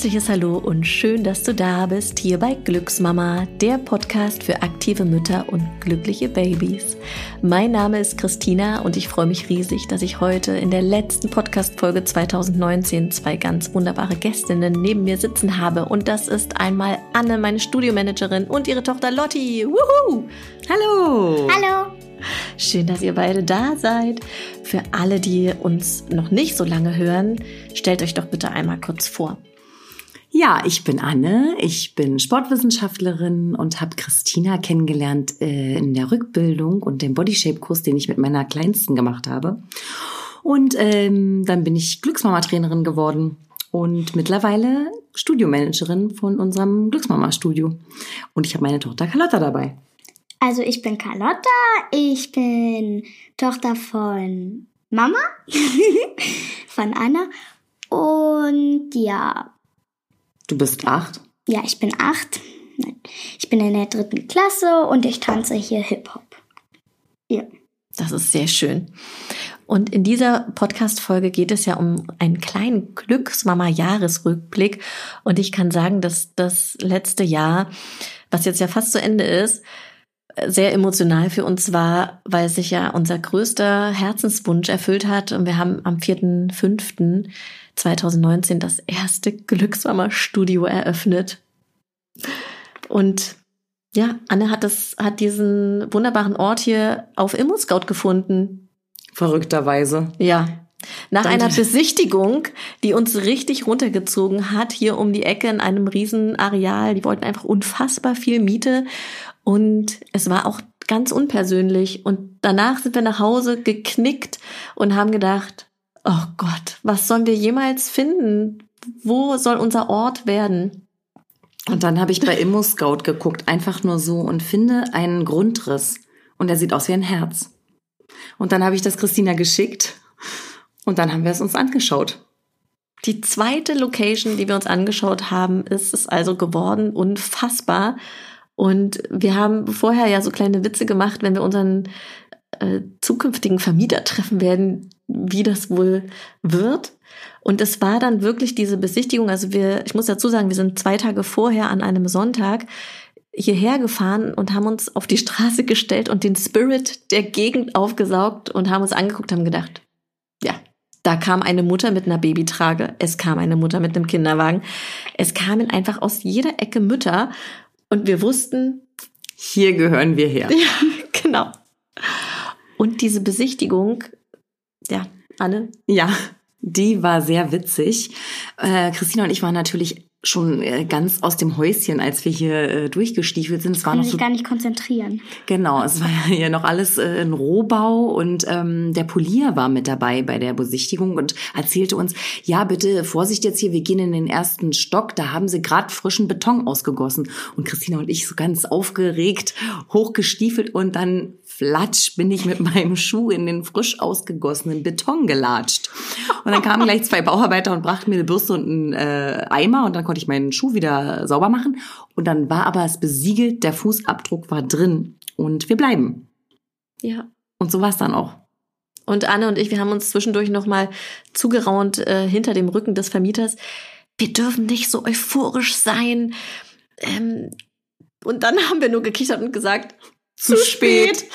herzliches Hallo und schön, dass du da bist, hier bei Glücksmama, der Podcast für aktive Mütter und glückliche Babys. Mein Name ist Christina und ich freue mich riesig, dass ich heute in der letzten Podcast-Folge 2019 zwei ganz wunderbare Gästinnen neben mir sitzen habe. Und das ist einmal Anne, meine Studiomanagerin, und ihre Tochter Lotti. Wuhu! Hallo! Hallo! Schön, dass ihr beide da seid. Für alle, die uns noch nicht so lange hören, stellt euch doch bitte einmal kurz vor. Ja, ich bin Anne, ich bin Sportwissenschaftlerin und habe Christina kennengelernt äh, in der Rückbildung und dem Bodyshape-Kurs, den ich mit meiner Kleinsten gemacht habe. Und ähm, dann bin ich Glücksmama-Trainerin geworden und mittlerweile Studiomanagerin von unserem Glücksmama-Studio. Und ich habe meine Tochter Carlotta dabei. Also ich bin Carlotta, ich bin Tochter von Mama, von Anna und ja, Du bist acht? Ja, ich bin acht. Ich bin in der dritten Klasse und ich tanze hier Hip-Hop. Ja. Das ist sehr schön. Und in dieser Podcast-Folge geht es ja um einen kleinen Glücksmama-Jahresrückblick. Und ich kann sagen, dass das letzte Jahr, was jetzt ja fast zu Ende ist, sehr emotional für uns war, weil sich ja unser größter Herzenswunsch erfüllt hat. Und wir haben am 4.5. 2019 das erste Glücksmama-Studio eröffnet. Und ja, Anne hat das, hat diesen wunderbaren Ort hier auf ImmoScout gefunden. Verrückterweise. Ja. Nach Danke. einer Besichtigung, die uns richtig runtergezogen hat, hier um die Ecke in einem riesen Areal. Die wollten einfach unfassbar viel Miete. Und es war auch ganz unpersönlich. Und danach sind wir nach Hause geknickt und haben gedacht, oh Gott, was sollen wir jemals finden? Wo soll unser Ort werden? Und dann habe ich bei ImmoScout geguckt, einfach nur so und finde einen Grundriss. Und er sieht aus wie ein Herz. Und dann habe ich das Christina geschickt und dann haben wir es uns angeschaut. Die zweite Location, die wir uns angeschaut haben, ist es also geworden. Unfassbar. Und wir haben vorher ja so kleine Witze gemacht, wenn wir unseren äh, zukünftigen Vermieter treffen werden, wie das wohl wird. Und es war dann wirklich diese Besichtigung. Also wir, ich muss dazu sagen, wir sind zwei Tage vorher an einem Sonntag hierher gefahren und haben uns auf die Straße gestellt und den Spirit der Gegend aufgesaugt und haben uns angeguckt, haben gedacht, ja, da kam eine Mutter mit einer Babytrage, es kam eine Mutter mit einem Kinderwagen, es kamen einfach aus jeder Ecke Mütter und wir wussten, hier gehören wir her. Ja, genau. Und diese Besichtigung, ja, Anne? Ja, die war sehr witzig. Äh, Christina und ich waren natürlich schon äh, ganz aus dem Häuschen, als wir hier äh, durchgestiefelt sind. Es war noch so, gar nicht konzentrieren. Genau, es war ja noch alles äh, in Rohbau und ähm, der Polier war mit dabei bei der Besichtigung und erzählte uns, ja bitte Vorsicht jetzt hier, wir gehen in den ersten Stock, da haben sie gerade frischen Beton ausgegossen. Und Christina und ich so ganz aufgeregt hochgestiefelt und dann flatsch bin ich mit meinem Schuh in den frisch ausgegossenen Beton gelatscht. Und dann kamen gleich zwei Bauarbeiter und brachten mir eine Bürste und einen äh, Eimer und dann konnte ich meinen Schuh wieder sauber machen. Und dann war aber es besiegelt, der Fußabdruck war drin und wir bleiben. Ja. Und so war es dann auch. Und Anne und ich, wir haben uns zwischendurch nochmal zugeraunt äh, hinter dem Rücken des Vermieters. Wir dürfen nicht so euphorisch sein. Ähm, und dann haben wir nur gekichert und gesagt, zu, spät.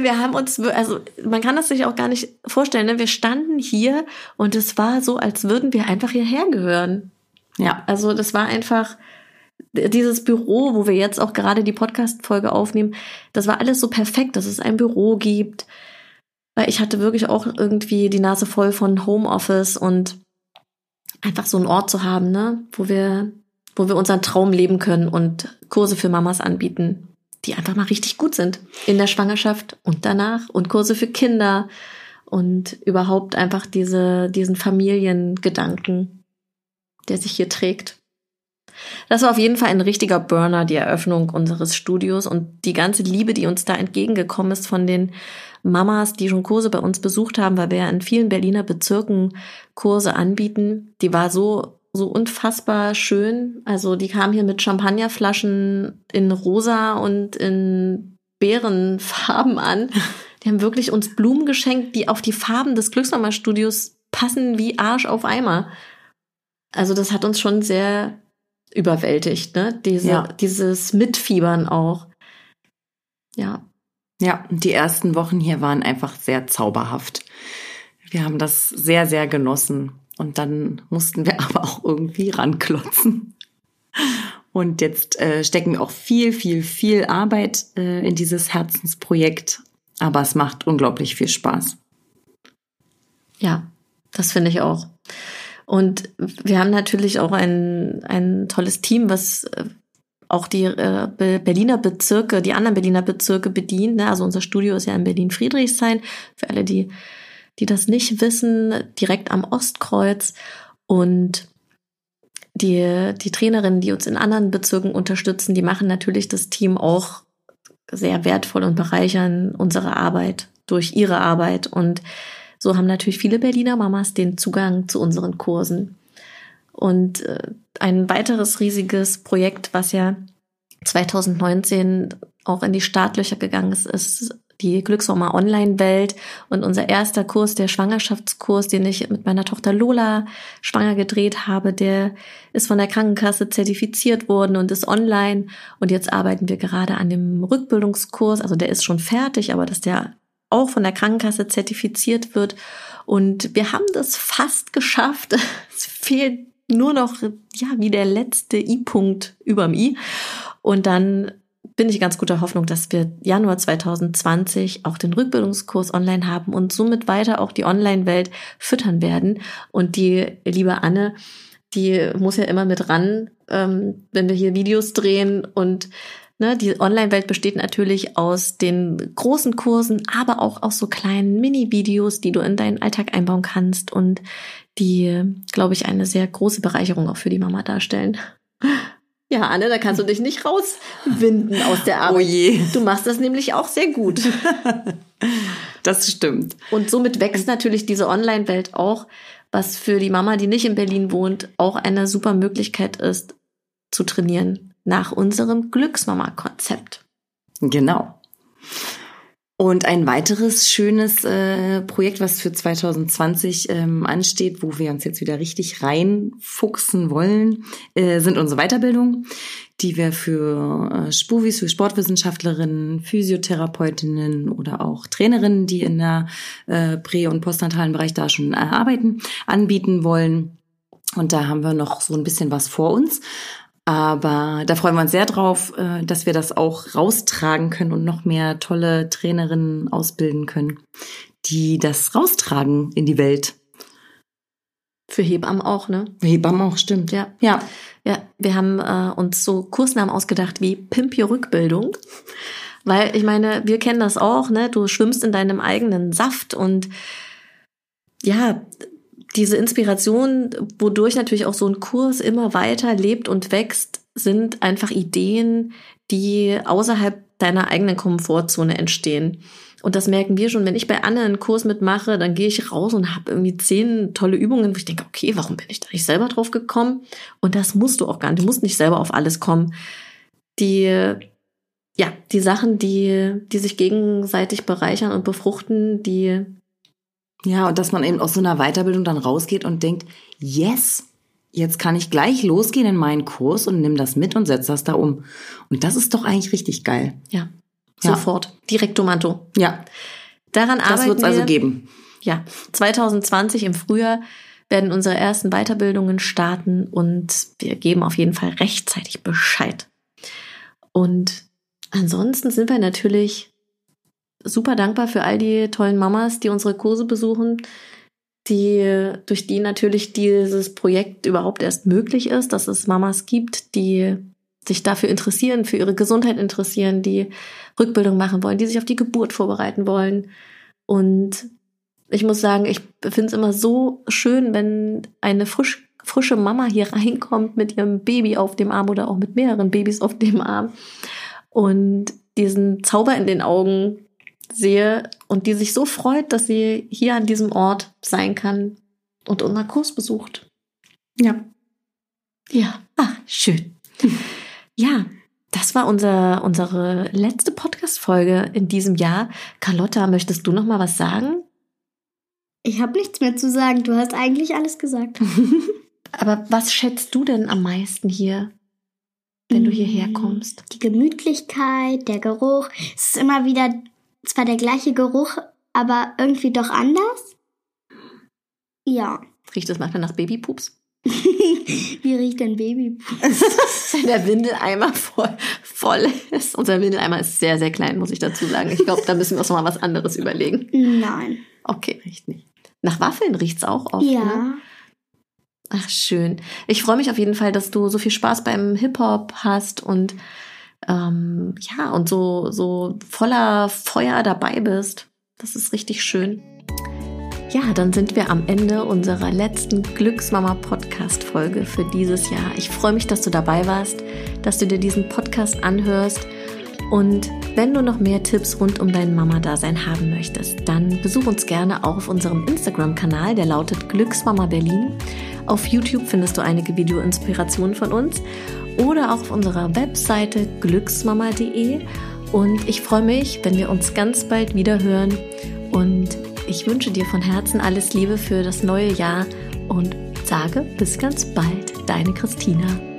wir haben uns, also man kann das sich auch gar nicht vorstellen, ne? wir standen hier und es war so, als würden wir einfach hierher gehören. Ja, also das war einfach dieses Büro, wo wir jetzt auch gerade die Podcast-Folge aufnehmen, das war alles so perfekt, dass es ein Büro gibt. Weil ich hatte wirklich auch irgendwie die Nase voll von Homeoffice und einfach so einen Ort zu haben, ne, wo wir, wo wir unseren Traum leben können und Kurse für Mamas anbieten die einfach mal richtig gut sind in der Schwangerschaft und danach und Kurse für Kinder und überhaupt einfach diese, diesen Familiengedanken, der sich hier trägt. Das war auf jeden Fall ein richtiger Burner, die Eröffnung unseres Studios und die ganze Liebe, die uns da entgegengekommen ist von den Mamas, die schon Kurse bei uns besucht haben, weil wir ja in vielen Berliner Bezirken Kurse anbieten, die war so so unfassbar schön. Also die kamen hier mit Champagnerflaschen in rosa und in Bärenfarben an. Die haben wirklich uns Blumen geschenkt, die auf die Farben des Glücksmama-Studios passen wie Arsch auf Eimer. also das hat uns schon sehr überwältigt, ne? Diese, ja. Dieses Mitfiebern auch. Ja. Ja, die ersten Wochen hier waren einfach sehr zauberhaft. Wir haben das sehr, sehr genossen. Und dann mussten wir aber auch irgendwie ranklotzen. Und jetzt äh, stecken wir auch viel, viel, viel Arbeit äh, in dieses Herzensprojekt. Aber es macht unglaublich viel Spaß. Ja, das finde ich auch. Und wir haben natürlich auch ein, ein tolles Team, was äh, auch die äh, Berliner Bezirke, die anderen Berliner Bezirke bedient. Ne? Also unser Studio ist ja in Berlin-Friedrichshain. Für alle, die, die das nicht wissen, direkt am Ostkreuz. Und die, die Trainerinnen, die uns in anderen Bezirken unterstützen, die machen natürlich das Team auch sehr wertvoll und bereichern unsere Arbeit durch ihre Arbeit. Und so haben natürlich viele Berliner Mamas den Zugang zu unseren Kursen. Und äh, ein weiteres riesiges Projekt, was ja 2019 auch in die Startlöcher gegangen ist, ist die Glücksmama Online-Welt und unser erster Kurs, der Schwangerschaftskurs, den ich mit meiner Tochter Lola schwanger gedreht habe, der ist von der Krankenkasse zertifiziert worden und ist online. Und jetzt arbeiten wir gerade an dem Rückbildungskurs. Also der ist schon fertig, aber dass der auch von der Krankenkasse zertifiziert wird. Und wir haben das fast geschafft. Es fehlt nur noch, ja, wie der letzte I-Punkt überm I. Und dann bin ich ganz guter Hoffnung, dass wir Januar 2020 auch den Rückbildungskurs online haben und somit weiter auch die Online-Welt füttern werden. Und die liebe Anne, die muss ja immer mit ran, ähm, wenn wir hier Videos drehen und Ne, die Online-Welt besteht natürlich aus den großen Kursen, aber auch aus so kleinen Mini-Videos, die du in deinen Alltag einbauen kannst und die, glaube ich, eine sehr große Bereicherung auch für die Mama darstellen. Ja, Anne, da kannst du dich nicht rauswinden aus der Arbeit. Oh je. Du machst das nämlich auch sehr gut. Das stimmt. Und somit wächst natürlich diese Online-Welt auch, was für die Mama, die nicht in Berlin wohnt, auch eine super Möglichkeit ist, zu trainieren nach unserem Glücksmama-Konzept. Genau. Und ein weiteres schönes äh, Projekt, was für 2020 ähm, ansteht, wo wir uns jetzt wieder richtig reinfuchsen wollen, äh, sind unsere Weiterbildungen, die wir für äh, Spuvis, für Sportwissenschaftlerinnen, Physiotherapeutinnen oder auch Trainerinnen, die in der äh, prä- und postnatalen Bereich da schon äh, arbeiten, anbieten wollen. Und da haben wir noch so ein bisschen was vor uns. Aber da freuen wir uns sehr drauf, äh, dass wir das auch raustragen können und noch mehr tolle Trainerinnen ausbilden können, die das raustragen in die Welt. Für Hebammen auch, ne? Für Hebammen auch, stimmt. Ja. Ja. Ja, wir haben äh, uns so Kursnamen ausgedacht wie Pimp Your Rückbildung. Weil ich meine, wir kennen das auch, ne? Du schwimmst in deinem eigenen Saft und ja, diese Inspiration, wodurch natürlich auch so ein Kurs immer weiter lebt und wächst, sind einfach Ideen, die außerhalb deiner eigenen Komfortzone entstehen. Und das merken wir schon, wenn ich bei Anne einen Kurs mitmache, dann gehe ich raus und habe irgendwie zehn tolle Übungen, wo ich denke, okay, warum bin ich da nicht selber drauf gekommen? Und das musst du auch gar nicht. Du musst nicht selber auf alles kommen. Die, ja, die Sachen, die, die sich gegenseitig bereichern und befruchten, die ja, und dass man eben aus so einer Weiterbildung dann rausgeht und denkt, yes, jetzt kann ich gleich losgehen in meinen Kurs und nimm das mit und setz das da um. Und das ist doch eigentlich richtig geil. Ja, sofort. Ja. Direkto Manto. Ja. Daran das arbeiten wird's also geben. Ja, 2020 im Frühjahr werden unsere ersten Weiterbildungen starten und wir geben auf jeden Fall rechtzeitig Bescheid. Und ansonsten sind wir natürlich super dankbar für all die tollen Mamas, die unsere Kurse besuchen, die, durch die natürlich dieses Projekt überhaupt erst möglich ist, dass es Mamas gibt, die sich dafür interessieren, für ihre Gesundheit interessieren, die Rückbildung machen wollen, die sich auf die Geburt vorbereiten wollen. Und ich muss sagen, ich finde es immer so schön, wenn eine frisch, frische Mama hier reinkommt mit ihrem Baby auf dem Arm oder auch mit mehreren Babys auf dem Arm und diesen Zauber in den Augen sehe und die sich so freut, dass sie hier an diesem Ort sein kann und unseren Kurs besucht. Ja. Ja, ach, schön. Ja, das war unser, unsere letzte Podcast-Folge in diesem Jahr. Carlotta, möchtest du noch mal was sagen? Ich habe nichts mehr zu sagen. Du hast eigentlich alles gesagt. Aber was schätzt du denn am meisten hier, wenn du hierher mm, kommst? Die Gemütlichkeit, der Geruch. Es ist immer wieder zwar der gleiche Geruch, aber irgendwie doch anders. Ja. Riecht das manchmal nach Babypups? Wie riecht denn Babypups? Wenn der Windeleimer voll, voll ist. Unser Windeleimer ist sehr, sehr klein, muss ich dazu sagen. Ich glaube, da müssen wir uns noch mal was anderes überlegen. Nein. Okay, riecht nicht. Nach Waffeln riecht es auch oft. Ja. Ne? Ach, schön. Ich freue mich auf jeden Fall, dass du so viel Spaß beim Hip-Hop hast und ähm, ja, und so, so voller Feuer dabei bist. Das ist richtig schön. Ja, dann sind wir am Ende unserer letzten Glücksmama Podcast Folge für dieses Jahr. Ich freue mich, dass du dabei warst, dass du dir diesen Podcast anhörst. Und wenn du noch mehr Tipps rund um dein Mama-Dasein haben möchtest, dann besuch uns gerne auch auf unserem Instagram-Kanal, der lautet Glücksmama Berlin. Auf YouTube findest du einige Video-Inspirationen von uns oder auch auf unserer Webseite glücksmama.de. Und ich freue mich, wenn wir uns ganz bald wieder hören. Und ich wünsche dir von Herzen alles Liebe für das neue Jahr und sage bis ganz bald, deine Christina.